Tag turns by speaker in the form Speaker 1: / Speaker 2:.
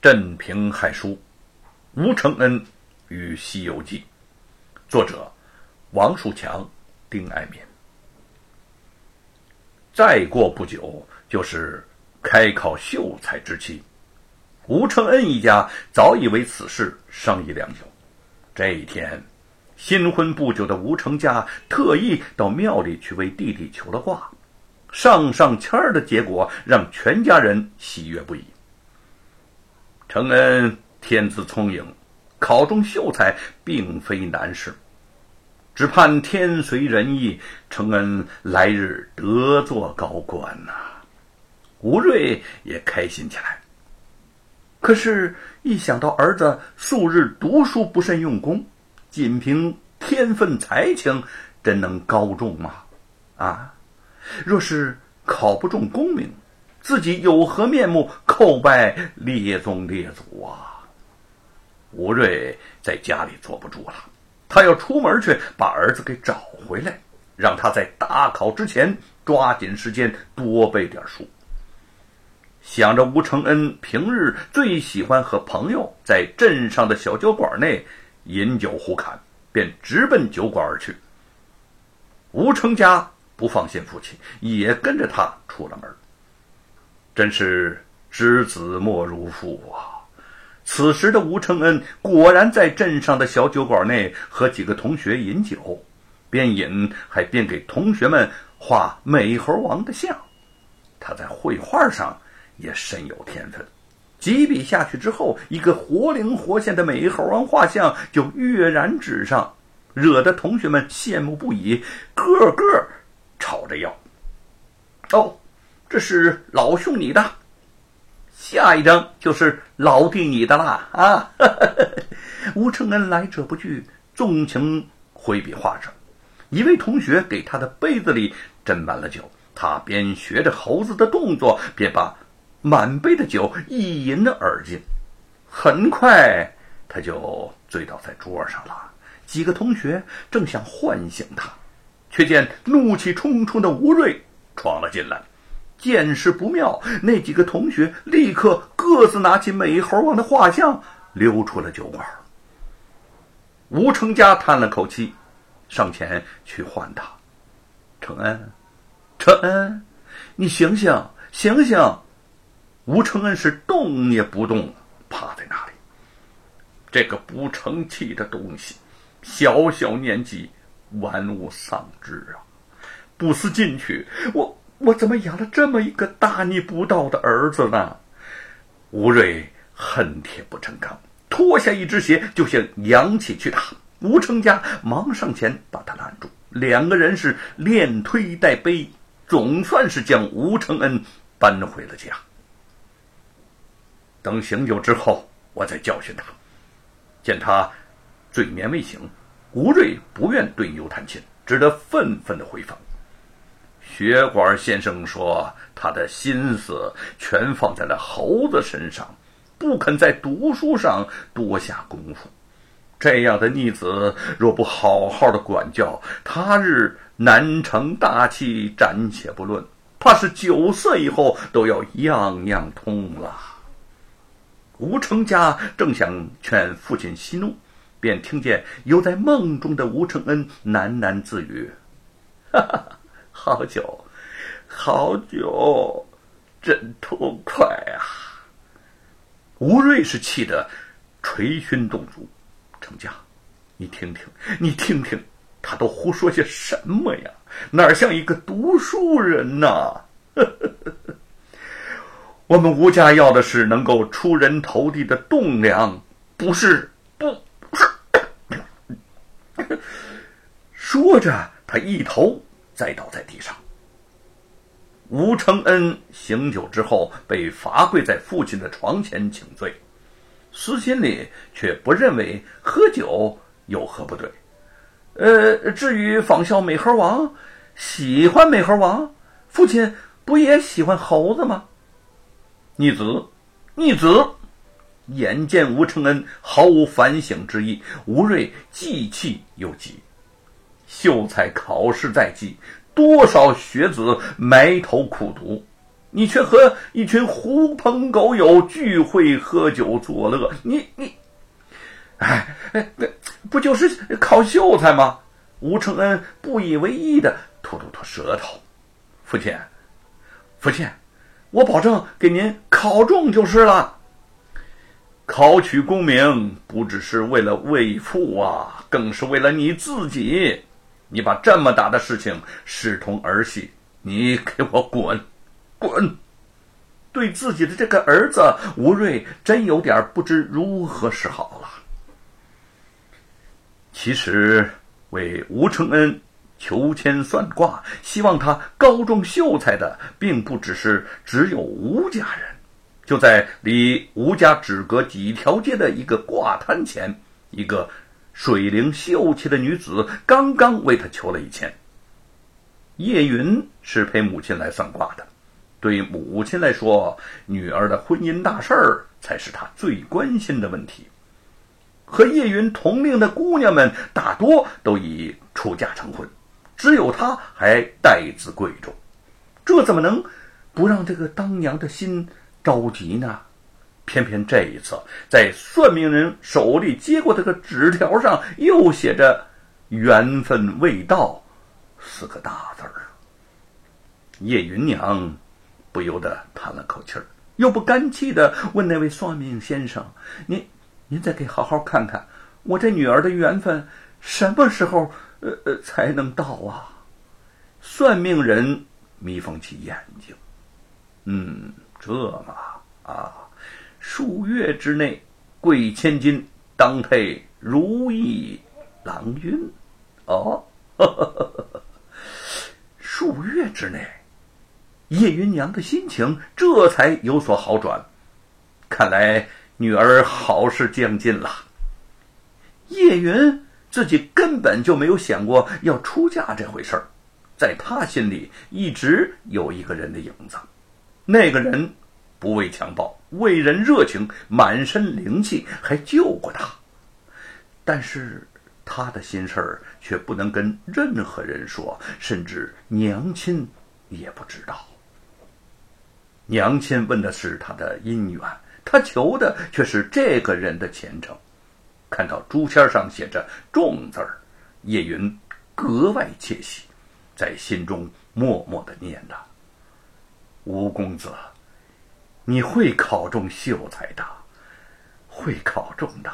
Speaker 1: 镇平海书，吴承恩与《西游记》，作者王树强、丁爱民。再过不久就是开考秀才之期，吴承恩一家早已为此事商议良久。这一天，新婚不久的吴成家特意到庙里去为弟弟求了卦，上上签儿的结果让全家人喜悦不已。承恩天资聪颖，考中秀才并非难事，只盼天随人意，承恩来日得做高官呐。吴瑞也开心起来。可是，一想到儿子数日读书不甚用功，仅凭天分才情，真能高中吗？啊，若是考不中功名，自己有何面目叩拜列宗列祖啊？吴瑞在家里坐不住了，他要出门去把儿子给找回来，让他在大考之前抓紧时间多背点书。想着吴承恩平日最喜欢和朋友在镇上的小酒馆内饮酒胡侃，便直奔酒馆而去。吴成家不放心父亲，也跟着他出了门。真是知子莫如父啊！此时的吴承恩果然在镇上的小酒馆内和几个同学饮酒，边饮还边给同学们画美猴王的像。他在绘画上也深有天分，几笔下去之后，一个活灵活现的美猴王画像就跃然纸上，惹得同学们羡慕不已，个个吵着要。哦。这是老兄你的，下一张就是老弟你的啦啊！吴承恩来者不拒，纵情挥笔画着。一位同学给他的杯子里斟满了酒，他边学着猴子的动作，边把满杯的酒一饮而尽。很快，他就醉倒在桌上了。几个同学正想唤醒他，却见怒气冲冲的吴瑞闯了进来。见势不妙，那几个同学立刻各自拿起美猴王的画像，溜出了酒馆。吴成家叹了口气，上前去唤他：“承恩，承恩，你醒醒，醒醒！”吴承恩是动也不动，趴在那里。这个不成器的东西，小小年纪，玩物丧志啊！不思进取，我。我怎么养了这么一个大逆不道的儿子呢？吴瑞恨铁不成钢，脱下一只鞋就想扬起去打。吴成家忙上前把他拦住，两个人是连推带背，总算是将吴承恩搬回了家。等醒酒之后，我再教训他。见他醉眠未醒，吴瑞不愿对牛弹琴，只得愤愤的回房。血管先生说：“他的心思全放在了猴子身上，不肯在读书上多下功夫。这样的逆子，若不好好的管教，他日难成大器，暂且不论，怕是九岁以后都要样样通了。”吴成家正想劝父亲息怒，便听见犹在梦中的吴承恩喃喃自语：“哈哈。”好酒，好酒，真痛快啊！吴瑞是气得捶胸顿足。程家，你听听，你听听，他都胡说些什么呀？哪像一个读书人呐！我们吴家要的是能够出人头地的栋梁，不是不。说着，他一头。栽倒在地上。吴承恩醒酒之后被罚跪在父亲的床前请罪，私心里却不认为喝酒有何不对。呃，至于仿效美猴王，喜欢美猴王，父亲不也喜欢猴子吗？逆子，逆子！眼见吴承恩毫无反省之意，吴瑞既气又急。秀才考试在即，多少学子埋头苦读，你却和一群狐朋狗友聚会喝酒作乐，你你，哎哎，不就是考秀才吗？吴承恩不以为意的吐吐吐舌头。父亲，父亲，我保证给您考中就是了。考取功名不只是为了为父啊，更是为了你自己。你把这么大的事情视同儿戏，你给我滚！滚！对自己的这个儿子吴瑞，真有点不知如何是好了。其实为吴承恩求签算卦，希望他高中秀才的，并不只是只有吴家人。就在离吴家只隔几条街的一个卦摊前，一个水灵秀气的女子刚刚为他求了一签。叶云是陪母亲来算卦的。对母亲来说，女儿的婚姻大事儿才是她最关心的问题。和叶云同龄的姑娘们大多都已出嫁成婚，只有她还待字贵重，这怎么能不让这个当娘的心着急呢？偏偏这一次，在算命人手里接过这个纸条上，又写着“缘分未到”四个大字儿。叶云娘。不由得叹了口气儿，又不甘气的问那位算命先生：“您，您再给好好看看，我这女儿的缘分什么时候呃呃才能到啊？”算命人眯缝起眼睛：“嗯，这嘛啊，数月之内，贵千金，当配如意郎君。哦，数月之内。”叶云娘的心情这才有所好转，看来女儿好事将近了。叶云自己根本就没有想过要出嫁这回事儿，在他心里一直有一个人的影子，那个人不畏强暴，为人热情，满身灵气，还救过他。但是他的心事儿却不能跟任何人说，甚至娘亲也不知道。娘亲问的是他的姻缘，他求的却是这个人的前程。看到朱签上写着“重”字儿，叶云格外窃喜，在心中默默的念着：“吴公子，你会考中秀才的，会考中的。”